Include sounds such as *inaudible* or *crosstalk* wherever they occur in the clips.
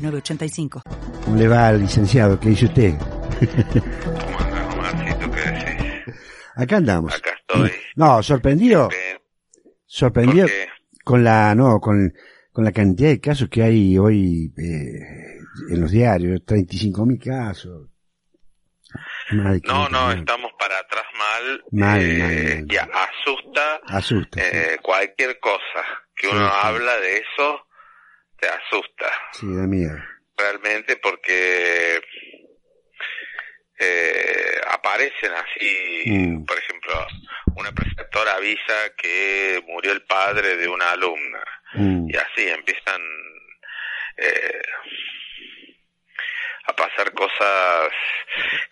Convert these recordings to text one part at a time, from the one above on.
¿Cómo le va al licenciado? ¿Qué dice usted? ¿Cómo andas, Omarcito? ¿Qué decís? Acá andamos. Acá estoy. No, sorprendido. Bien. Sorprendido ¿Por qué? con la, no, con, con la cantidad de casos que hay hoy eh, en los diarios, 35 mil casos. No, 500 no, estamos para atrás mal. Mal, eh, mal, mal. Y asusta Asusta. eh, cualquier cosa que uno sí. habla de eso, te asusta. Sí, da miedo. Realmente porque eh, aparecen así, Mm. por ejemplo, una preceptora avisa que murió el padre de una alumna. Mm, y así empiezan eh, a pasar cosas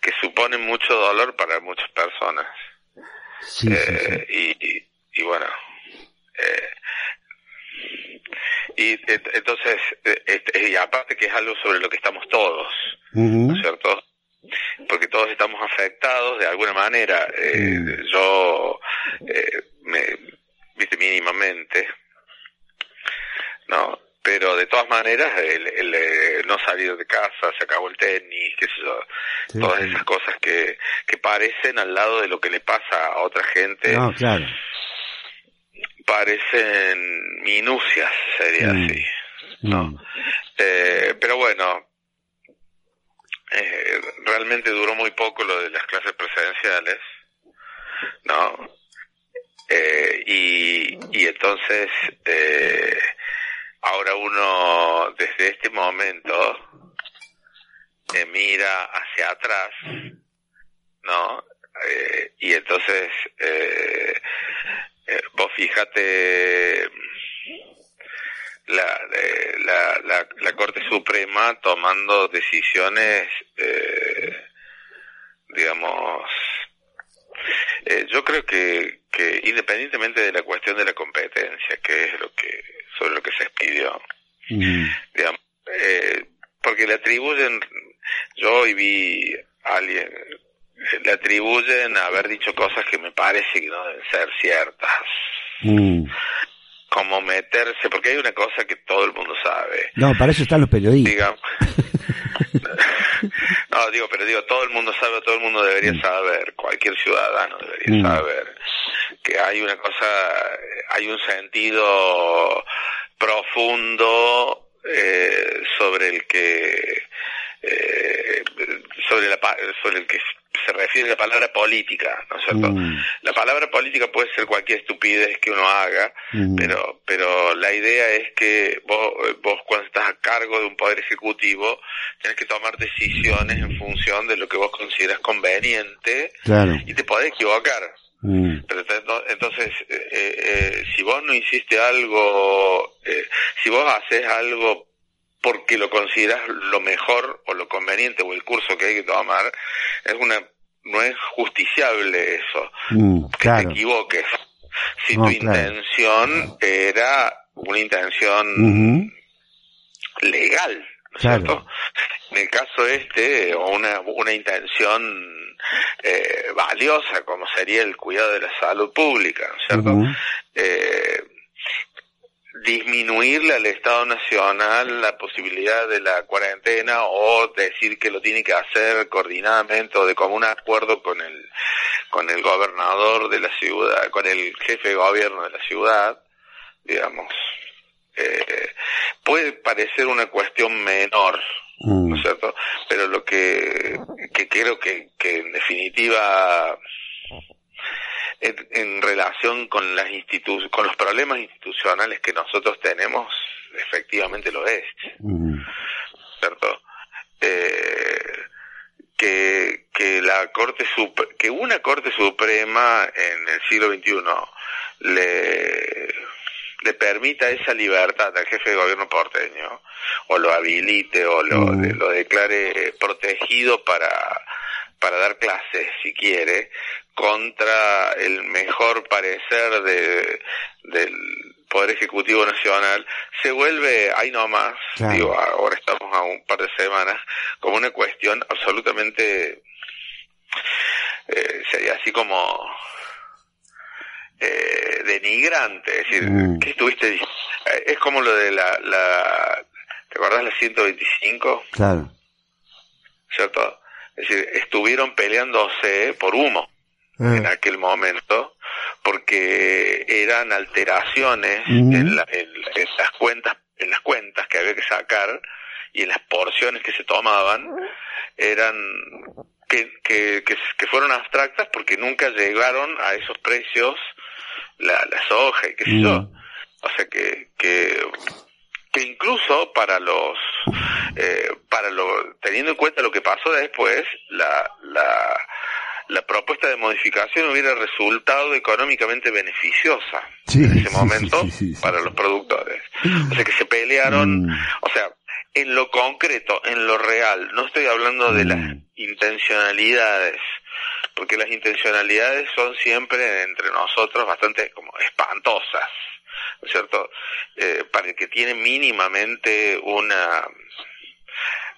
que suponen mucho dolor para muchas personas Sí, sí, sí. Eh, y, y- y bueno eh, y entonces eh, este, y aparte que es algo sobre lo que estamos todos. ¿no es cierto? Porque todos estamos afectados de alguna manera. Eh. Yo, eh, me, viste, mínimamente, ¿no? Pero de todas maneras, el, el, eh, no salir de casa, se acabó el tenis, qué sé yo, Sí, todas sí. esas cosas que, que parecen al lado de lo que le pasa a otra gente, No, claro. Parecen minucias, sería Mm. así. No. Mm. Eh, pero bueno, eh, realmente duró muy poco lo de las clases presenciales, ¿no? Eh, y, y entonces, eh, ahora uno desde este momento mira hacia atrás, ¿no? Eh, y entonces, eh, eh, vos fíjate la, eh, la, la, la Corte Suprema tomando decisiones, eh, digamos, eh, yo creo que, que independientemente de la cuestión de la competencia, que es lo que sobre lo que se expidió, Mm. digamos, eh, porque le atribuyen, yo hoy vi a alguien, le atribuyen a haber dicho cosas que me parece que no deben ser ciertas Mm. como meterse, porque hay una cosa que todo el mundo sabe, No, para eso están los periodistas. digamos. *laughs* no, digo, pero digo, todo el mundo sabe, todo el mundo debería saber, cualquier ciudadano debería Mm. saber que hay una cosa, hay un sentido profundo eh, sobre el que eh, sobre la sobre el que se refiere la palabra política, ¿no es cierto? Mm. La palabra política puede ser cualquier estupidez que uno haga, Mm. pero pero la idea es que vos, vos cuando estás a cargo de un poder ejecutivo tenés que tomar decisiones en función de lo que vos consideras conveniente Claro. y te podés equivocar. Mm. Pero entonces, eh, eh, si vos no hiciste algo, eh, si vos haces algo porque lo consideras lo mejor o lo conveniente o el curso que hay que tomar, es una no es justiciable eso, Mm. que Claro. te equivoques. Si No, tu claro. intención era una intención legal, ¿no es Claro. cierto? En el caso este, o una, una intención eh, valiosa, como sería el cuidado de la salud pública, ¿no es cierto? Eh, disminuirle al Estado Nacional la posibilidad de la cuarentena o decir que lo tiene que hacer coordinadamente o de común acuerdo con el con el gobernador de la ciudad, con el jefe de gobierno de la ciudad, digamos, eh, puede parecer una cuestión menor, Mm. ¿no es cierto? Pero lo que, que creo que, que en definitiva en, en relación con las institu con los problemas institucionales que nosotros tenemos, efectivamente lo es, Mm. ¿cierto? Eh, que, que la Corte Sup- que una Corte Suprema en el siglo XXI le, le permita esa libertad al jefe de gobierno porteño, o lo habilite o lo, Mm. lo declare protegido para, para dar clases, si quiere, contra el mejor parecer de, del Poder Ejecutivo Nacional, se vuelve, ahí nomás, Claro. digo, ahora estamos a un par de semanas, como una cuestión absolutamente, eh, sería así como eh, denigrante, es decir, Mm. que estuviste, eh, es como lo de la, la ¿te acordás la 125? Claro. ¿Cierto? Es decir, estuvieron peleándose por humo en Ah, aquel momento porque eran alteraciones en, la- en- en las cuentas en las cuentas que había que sacar y en las porciones que se tomaban eran que, que, que, que fueron abstractas porque nunca llegaron a esos precios la, la soja y qué sé yo. O sea que que que incluso para los eh, para lo teniendo en cuenta lo que pasó después la la la propuesta de modificación hubiera resultado económicamente beneficiosa Sí, en ese momento sí, sí, sí. para los productores. O sea que se pelearon, Mm. o sea, en lo concreto, en lo real, no estoy hablando de las Mm. intencionalidades, porque las intencionalidades son siempre entre nosotros bastante como espantosas, ¿no es cierto? Eh, para el que tiene mínimamente una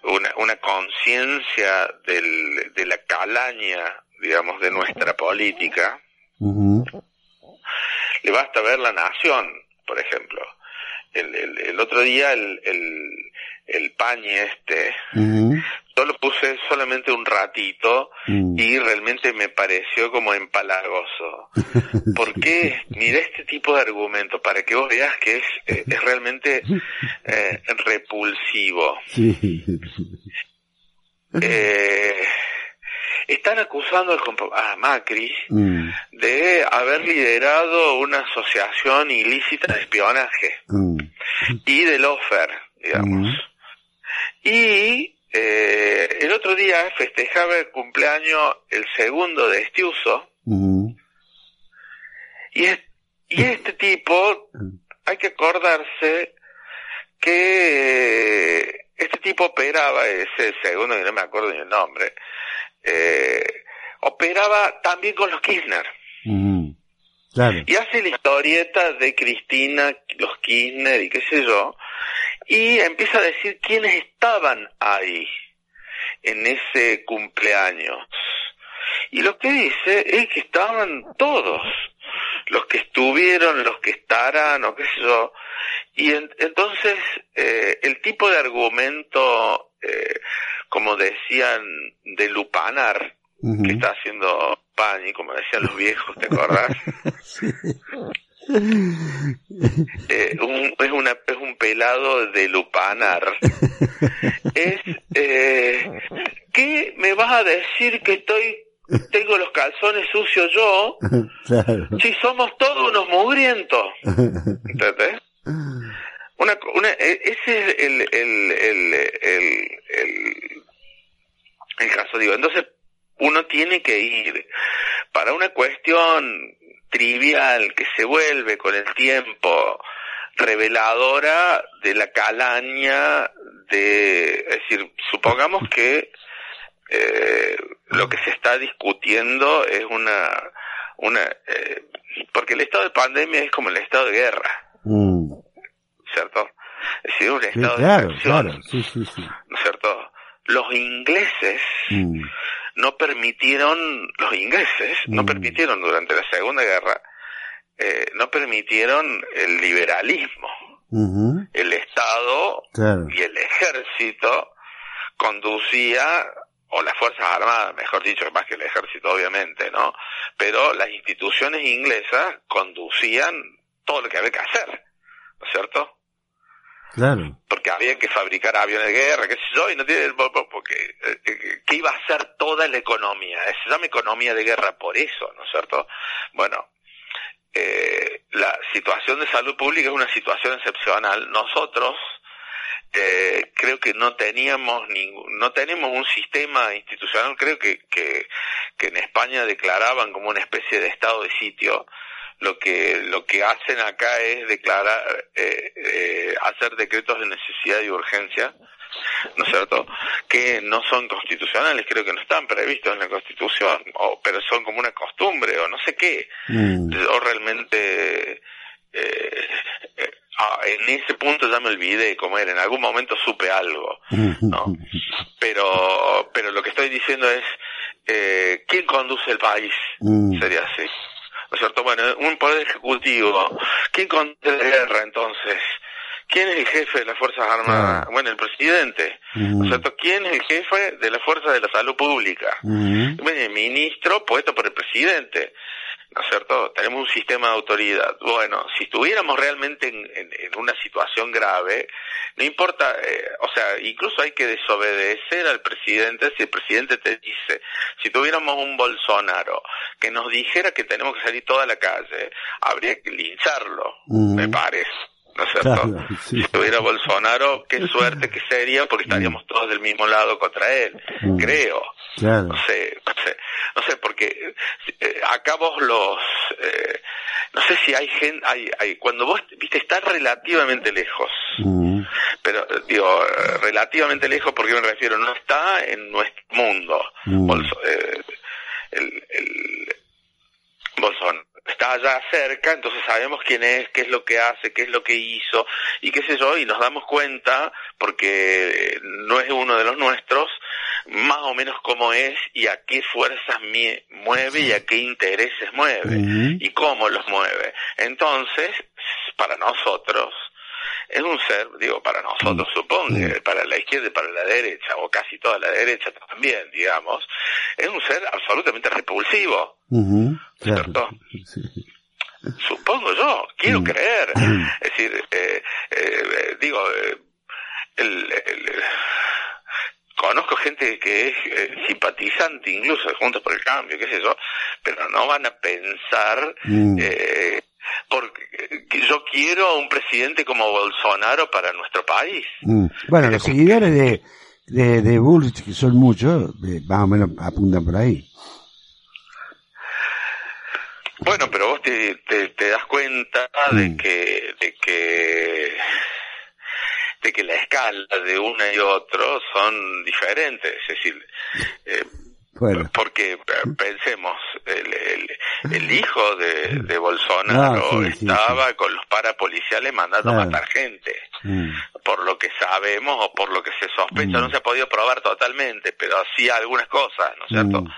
una, una conciencia del- de la calaña, digamos, de nuestra política, le basta ver la nación, por ejemplo. El, el, el otro día el, el, el pañe este, Ujú. yo lo puse solamente un ratito Mm. y realmente me pareció como empalagoso. *laughs* ¿Por qué? Mira este tipo de argumento para que vos veas que es, eh, es realmente eh, repulsivo. Sí. Eh, están acusando a Macri Mm. de haber liderado una asociación ilícita de espionaje Mm. y de lofer, digamos. Mm. Y eh, el otro día festejaba el cumpleaños el segundo de Estiuso y, es- y este tipo, hay que acordarse que este tipo operaba, ese segundo que no me acuerdo ni el nombre, eh, operaba también con los Kirchner. Claro. Y hace la historieta de Cristina, los Kirchner y qué sé yo, y empieza a decir quiénes estaban ahí en ese cumpleaños. Y lo que dice es que estaban todos, los que estuvieron, los que estarán, o qué sé yo. Y en- entonces eh, el tipo de argumento, eh, como decían, de lupanar, que está haciendo Pani, como decían los viejos, ¿te acordás? *laughs* *laughs* Eh, un- es, una, es un pelado de lupanar. Es, eh, ¿qué me vas a decir que estoy, tengo los calzones sucios yo? *laughs* Claro. Si somos todos unos mugrientos. ¿Entendés? Una, una, e- ese es el, el, el, el caso, digo. Entonces, uno tiene que ir para una cuestión trivial que se vuelve con el tiempo reveladora de la calaña de, es decir, supongamos que eh, lo que se está discutiendo es una, una, eh, porque el estado de pandemia es como el estado de guerra, Mm. ¿cierto? Es decir, un Sí, estado claro, de excepción, claro. Sí. ¿no es cierto? Los ingleses Mm. no permitieron, los ingleses no Mm. permitieron durante la Segunda Guerra, eh, no permitieron el liberalismo. El Estado Claro. y el ejército conducía, o las Fuerzas Armadas, mejor dicho, más que el ejército obviamente, ¿no? Pero las instituciones inglesas conducían todo lo que había que hacer, ¿no es cierto? Claro. porque había que fabricar aviones de guerra, qué sé yo, y no tiene, porque, eh, eh, ¿qué iba a hacer toda la economía? Se llama economía de guerra por eso, ¿no es cierto? Bueno, eh, la situación de salud pública es una situación excepcional. Nosotros, eh, creo que no teníamos ningún, no tenemos un sistema institucional, creo que, que, que en España declaraban como una especie de estado de sitio. Lo que lo que hacen acá es declarar eh, eh, hacer decretos de necesidad y urgencia ¿no es cierto? Que no son constitucionales, creo que no están previstos en la Constitución, o, pero son como una costumbre, o no sé qué. Mm. O realmente, eh, eh, ah, en ese punto ya me olvidé cómo era, en algún momento supe algo, ¿no? *laughs* Pero, pero lo que estoy diciendo es, eh, ¿quién conduce el país? Mm. Sería así. ¿No es cierto? Bueno, un poder ejecutivo. ¿Quién conduce la guerra entonces? ¿Quién es el jefe de las Fuerzas Armadas? Bueno, el presidente. ¿No es cierto? ¿Quién es el jefe de las Fuerzas de la Salud Pública? Mm. Bueno, el ministro puesto por el presidente. ¿No es cierto? Tenemos un sistema de autoridad. Bueno, si estuviéramos realmente en, en- en una situación grave, no importa, eh, o sea, incluso hay que desobedecer al presidente si el presidente te dice, si tuviéramos un Bolsonaro que nos dijera que tenemos que salir toda la calle, habría que lincharlo, me parece. ¿No es cierto? Claro, *laughs* sí. Si estuviera Bolsonaro, qué suerte que sería, porque estaríamos todos del mismo lado contra él, Mm. creo. Claro. No sé, no sé, no sé, porque eh, acá vos los, eh, no sé si hay gente, hay, hay, cuando vos, viste, está relativamente lejos, Mm. pero digo, relativamente lejos porque me refiero, no está en nuestro mundo, Mm. Bolso- eh, el, el Bolsonaro. Está allá cerca, entonces sabemos quién es, qué es lo que hace, qué es lo que hizo, y qué sé yo, y nos damos cuenta, porque no es uno de los nuestros, más o menos cómo es y a qué fuerzas mie- mueve y a qué intereses mueve y cómo los mueve. Entonces, para nosotros, es un ser, digo, para nosotros supongo, que para la izquierda y para la derecha, o casi toda la derecha también, digamos, es un ser absolutamente repulsivo. ¿Cierto? Sí. supongo yo, quiero Mm. creer. Es decir, eh, eh, digo, eh, el, el- conozco gente que es eh, simpatizante incluso de Juntos por el Cambio, qué sé yo, pero no van a pensar Mm. eh, yo quiero a un presidente como Bolsonaro para nuestro país. Mm. Bueno, los seguidores de, de, de Bullrich, que son muchos, eh, más o menos apuntan por ahí. Bueno, pero vos te, te, te das cuenta de Mm. que de que de que la escala de uno y otro son diferentes, es decir, eh, Bueno. porque eh, pensemos, el, el, el hijo de, de Bolsonaro Ah, sí, sí, estaba con los parapoliciales mandando a Claro. matar gente. Mm. por lo que sabemos o por lo que se sospecha, Mm. no se ha podido probar totalmente, pero sí algunas cosas, ¿no es cierto? Mm.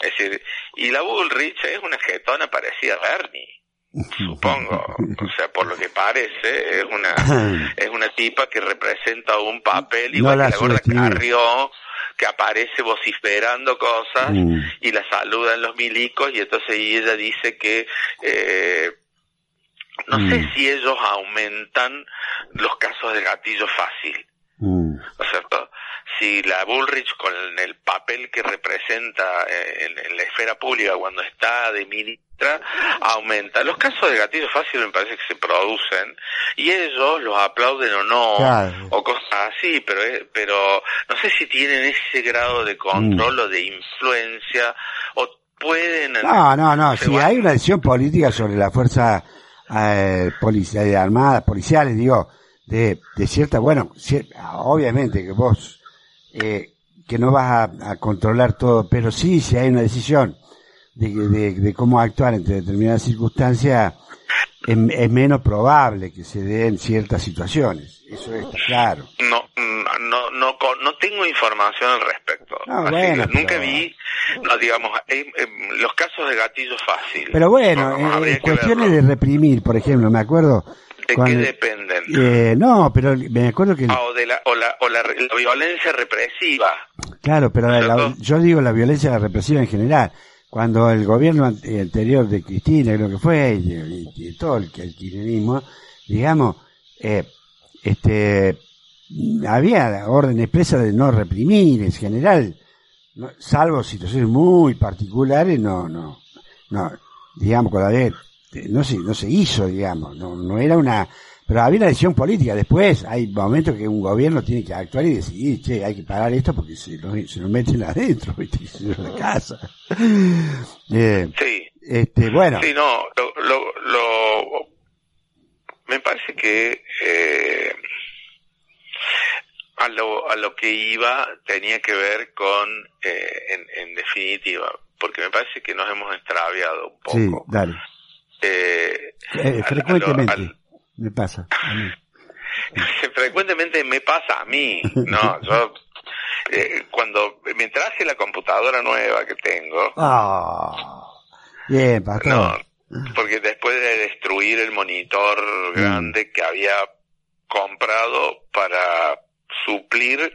Es decir, y la Bullrich es una jetona parecida a Bernie, supongo, o sea, por lo que parece, es una, *laughs* es una tipa que representa un papel No igual la que la gorda. Carrió, que aparece vociferando cosas Mm. y la saludan los milicos y entonces ella dice que eh, no sé Mm. si ellos aumentan los casos de gatillo fácil, Mm. ¿no es cierto? Si la Bullrich con el papel que representa eh, en, en la esfera pública cuando está de ministra aumenta. Los casos de gatillo fácil me parece que se producen y ellos los aplauden o no Claro. o cosas así, pero eh, pero no sé si tienen ese grado de control Mm. o de influencia o pueden No, no, no. Si van- hay una decisión política sobre la fuerza eh, de armadas, policiales, digo, de, de cierta, bueno, cier- obviamente que vos, eh, que no vas a, a controlar todo, pero sí, si hay una decisión de, de, de cómo actuar entre determinadas circunstancias, es, es menos probable que se den ciertas situaciones. Eso está claro. No, no, no, no tengo información al respecto. Ah, Así bueno, que nunca pero- vi, no, digamos, eh, eh, los casos de gatillo fácil. Pero bueno, No, eh, habría en que cuestiones verlo. de reprimir, por ejemplo, me acuerdo. ¿De cuando- qué dependen? Eh, no, pero me acuerdo que, Ah, o de la, o la, o la, la violencia represiva. claro, pero yo digo la violencia represiva en general. Cuando el gobierno an- anterior de Cristina, creo que fue, y, y- y todo el, el kirchnerismo, digamos, eh, este, había orden expresa de no reprimir en general, no- salvo situaciones muy particulares, no, no, no, digamos, con la de- no se, no se hizo, digamos, no, no era una, pero había una decisión política. Después hay momentos que un gobierno tiene que actuar y decidir, che, hay que parar esto porque se lo, se lo meten *laughs* adentro, ¿viste? Se lo la casa. *laughs* Eh, Sí. este, bueno, Sí, no, lo, lo, lo, me parece que eh, a lo, a lo que iba tenía que ver con, eh, en, en definitiva, porque me parece que nos hemos extraviado un poco. Sí, dale. Eh, Eh, frecuentemente al- me pasa. a mí. *laughs* frecuentemente me pasa a mí, *laughs* ¿no? Yo, eh, cuando me traje la computadora nueva que tengo, Ah, bien, no, porque después de destruir el monitor grande que había comprado para suplir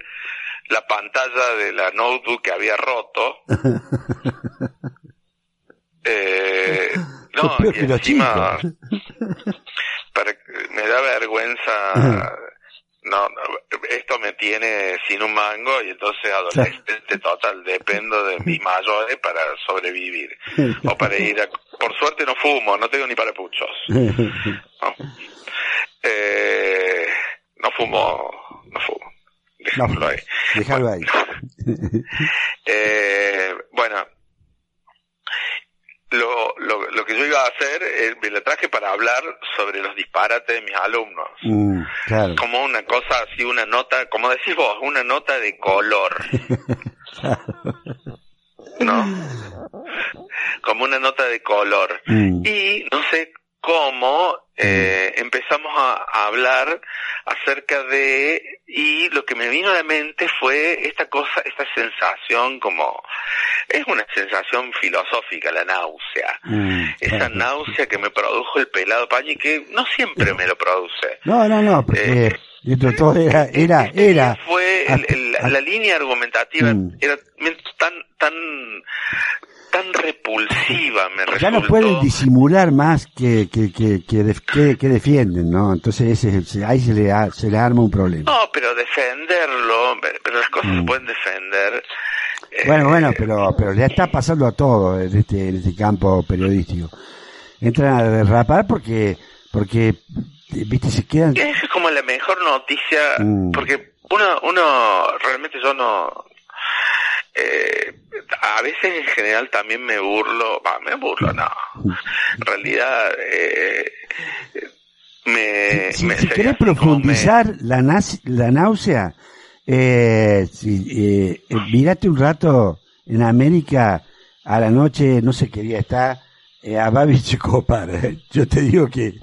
la pantalla de la notebook que había roto, *laughs* eh, no, peor y que encima, para- me da vergüenza, no, no, esto me tiene sin un mango y entonces adolescente total, dependo de mis mayores para sobrevivir. O para ir a, por suerte no fumo, no tengo ni para puchos. No, Eh, no fumo, no fumo. Dejémoslo ahí. Déjalo ahí. Eh, bueno, lo, lo, lo que yo iba a hacer, eh, me la traje para hablar sobre los disparates de mis alumnos. Mm, claro. Como una cosa así, una nota, como decís vos, una nota de color, *laughs* ¿no? Como una nota de color. Mm, Y no sé cómo eh, empezamos a, a hablar acerca de y lo que me vino a la mente fue esta cosa, esta sensación como es una sensación filosófica, la náusea. mm, Esa claro. náusea que me produjo el pelado pañi que no siempre me lo produce. No, no, no, porque Eh, todo era, era, Este era. fue el- el- la línea argumentativa Mm. era tan tan tan repulsiva me resultó. Ya no pueden disimular más que, que, que, que, def- que- que defienden, ¿no? Entonces ese, ahí se le, se le arma un problema. No, pero defenderlo, pero las cosas Mm. se pueden defender. eh, Bueno, bueno, pero, pero le está pasando a todo en este, en este campo periodístico. Entran a derrapar porque, porque, viste, se quedan, Esa es como la mejor noticia, Mm. porque uno, uno, realmente yo no, eh, a veces en general también me burlo, va, me burlo, no. En realidad, eh, me, si, me me- profundizar la, nas- la náusea, eh, si, eh, eh, mirate un rato en América a la noche, no sé qué día está, eh, a Babi Checopar. Yo te digo que...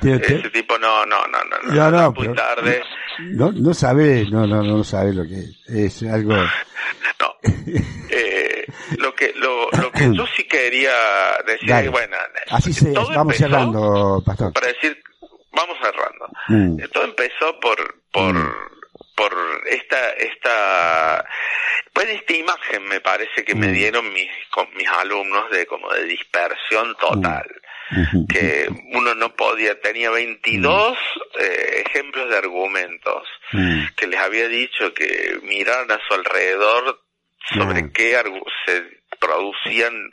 te- te- ese tipo no, no, no, no, no, No, no, muy pero- tarde. no, no sabe, no, no, no sabe lo que es. Es algo... Eh, lo que lo, lo que yo sí quería decir Dale. bueno, Así se, vamos cerrando, Pastor. Para decir, vamos cerrando. Mm, Eh, Todo empezó por por Mm. por esta esta pues esta imagen me parece que me Mm. dieron mis con mis alumnos de como de dispersión total ujú, que uno no podía tenía 22 eh, ejemplos de argumentos mm, que les había dicho que miraran a su alrededor sobre qué se producían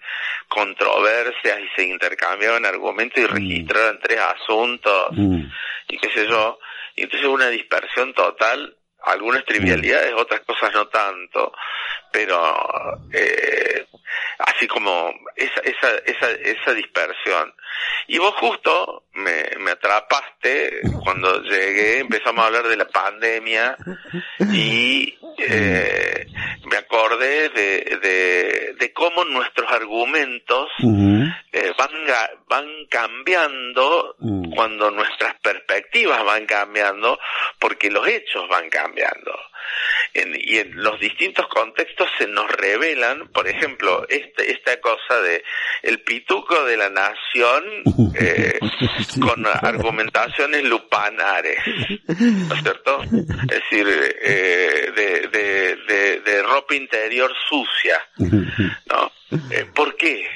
controversias y se intercambiaban argumentos y registraran tres asuntos mm, y qué sé yo. Y entonces una dispersión total, algunas trivialidades, otras cosas no tanto, pero eh, así como esa, esa, esa, esa dispersión. Y vos justo me, me atrapaste cuando llegué, empezamos a hablar de la pandemia y eh, me acordé de, de, de cómo nuestros argumentos eh, van, van cambiando Mm. cuando nuestras perspectivas van cambiando porque los hechos van cambiando. En- y en los distintos contextos se nos revelan, por ejemplo, este, esta cosa de el pituco de la nación *laughs* eh, Sí. con argumentaciones lupanares, ¿no es cierto? Es decir, eh, de, de, de, de ropa interior sucia, ¿no? Eh, ¿Por qué?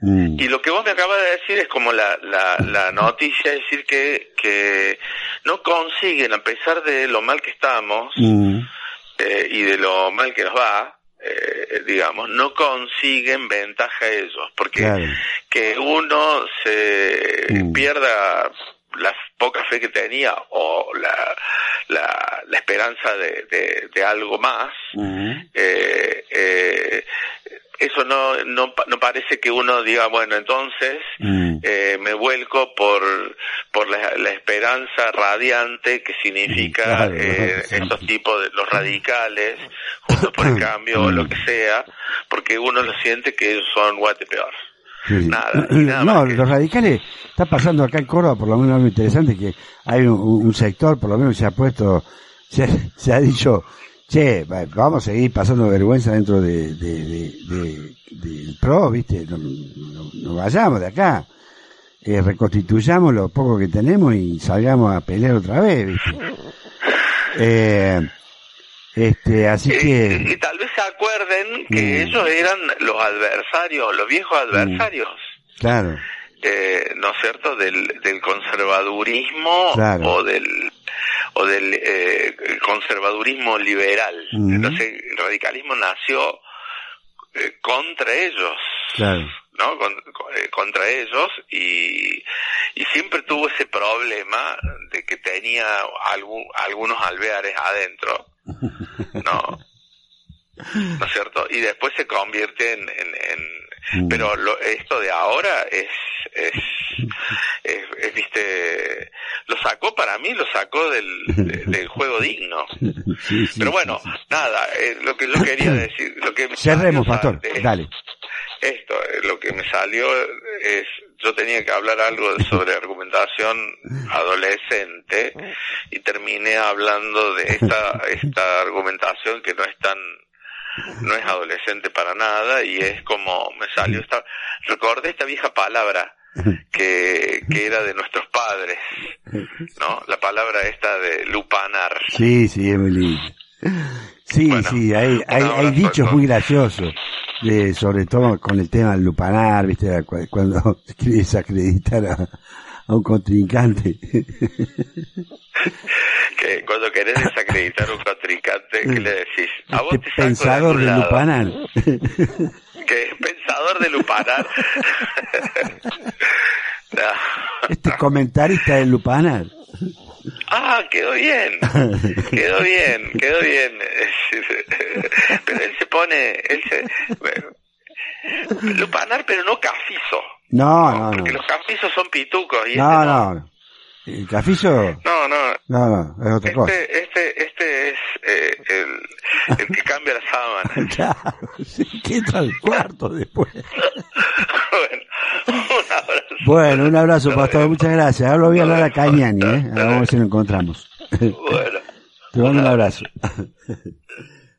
mm, Y lo que vos me acabas de decir es como la, la, la noticia, es decir, que, que no consiguen, a pesar de lo mal que estamos mm, eh, y de lo mal que nos va, eh, digamos, no consiguen ventaja ellos, porque claro. que uno se Mm. pierda la poca fe que tenía o la, la, la esperanza de, de, de algo más, Ujú, eh, eh, eso no no, no, parece que uno diga, bueno, entonces Mm. eh, me vuelco por, por la, la esperanza radiante que significa Claro, eh, esos tipos de los radicales, *laughs* juntos por el cambio o lo que sea, porque uno lo siente que ellos son guate peor. Sí. Nada, nada no, que- los radicales, está pasando acá en Córdoba, por lo menos algo interesante, que hay un, un sector, por lo menos se ha puesto, se, se ha dicho, che, va- vamos a seguir pasando vergüenza dentro de, de, de- de- del PRO, viste, no, no- no vayamos de acá, Eh, reconstituyamos lo poco que tenemos y salgamos a pelear otra vez, viste. *laughs* Eh, este, así Y, y que, tal vez se acuerden que Mm. ellos eran los adversarios, los viejos adversarios. claro, eh, ¿no es cierto?, del, del conservadurismo Claro. o del o del eh, conservadurismo liberal. Entonces, el radicalismo nació eh, contra ellos, claro, ¿no? Con- con- eh, contra ellos y, y siempre tuvo ese problema de que tenía algún, algunos alveares adentro, ¿no? *laughs* ¿No es cierto? Y después se convierte en, en, en- Mm. pero lo, esto de ahora es, es, es, es, viste, lo sacó para mí, lo sacó del, de- del juego digno. Sí, sí, Pero bueno, sí, nada, eh, lo que yo quería decir, lo que me Cerremos, salió, pastor, dale. Esto, eh, lo que me salió es, yo tenía que hablar algo sobre argumentación adolescente y terminé hablando de esta, esta argumentación que no es tan, no es adolescente para nada y es como me salió esta, recordé esta vieja palabra que, que era de nuestros padres, ¿no? La palabra esta de lupanar. Sí, sí, lindo. Sí, Bueno, sí, hay, hay, hay dichos muy graciosos, de, sobre todo con el tema del lupanar, ¿viste? Cu- Cuando *laughs* quieres acreditar a, a un contrincante. *laughs* Que cuando querés desacreditar a un contrincante, ¿qué le decís? A vos Este te de pensador de lado. lupanar. *laughs* que es pensador de lupanar. *laughs* No. Este comentarista de lupanar. Ah, quedó bien, quedó bien, quedó bien. Pero él se pone, él se... Lupanar, pero no cafizo. No, no, no. Porque los cafizos son pitucos y No, este no. no. El cafizo, No, no. no, no, es otra cosa. Este, este, este es eh, el, el que cambia la sábana. *laughs* Claro, que entra al cuarto después. bueno, un abrazo. Bueno, un abrazo, pastor, muchas gracias. Ahora lo voy a hablar a Cañani, ¿eh? Ahora vamos a ver si lo encontramos. Bueno. *laughs* Te mando un abrazo. *laughs*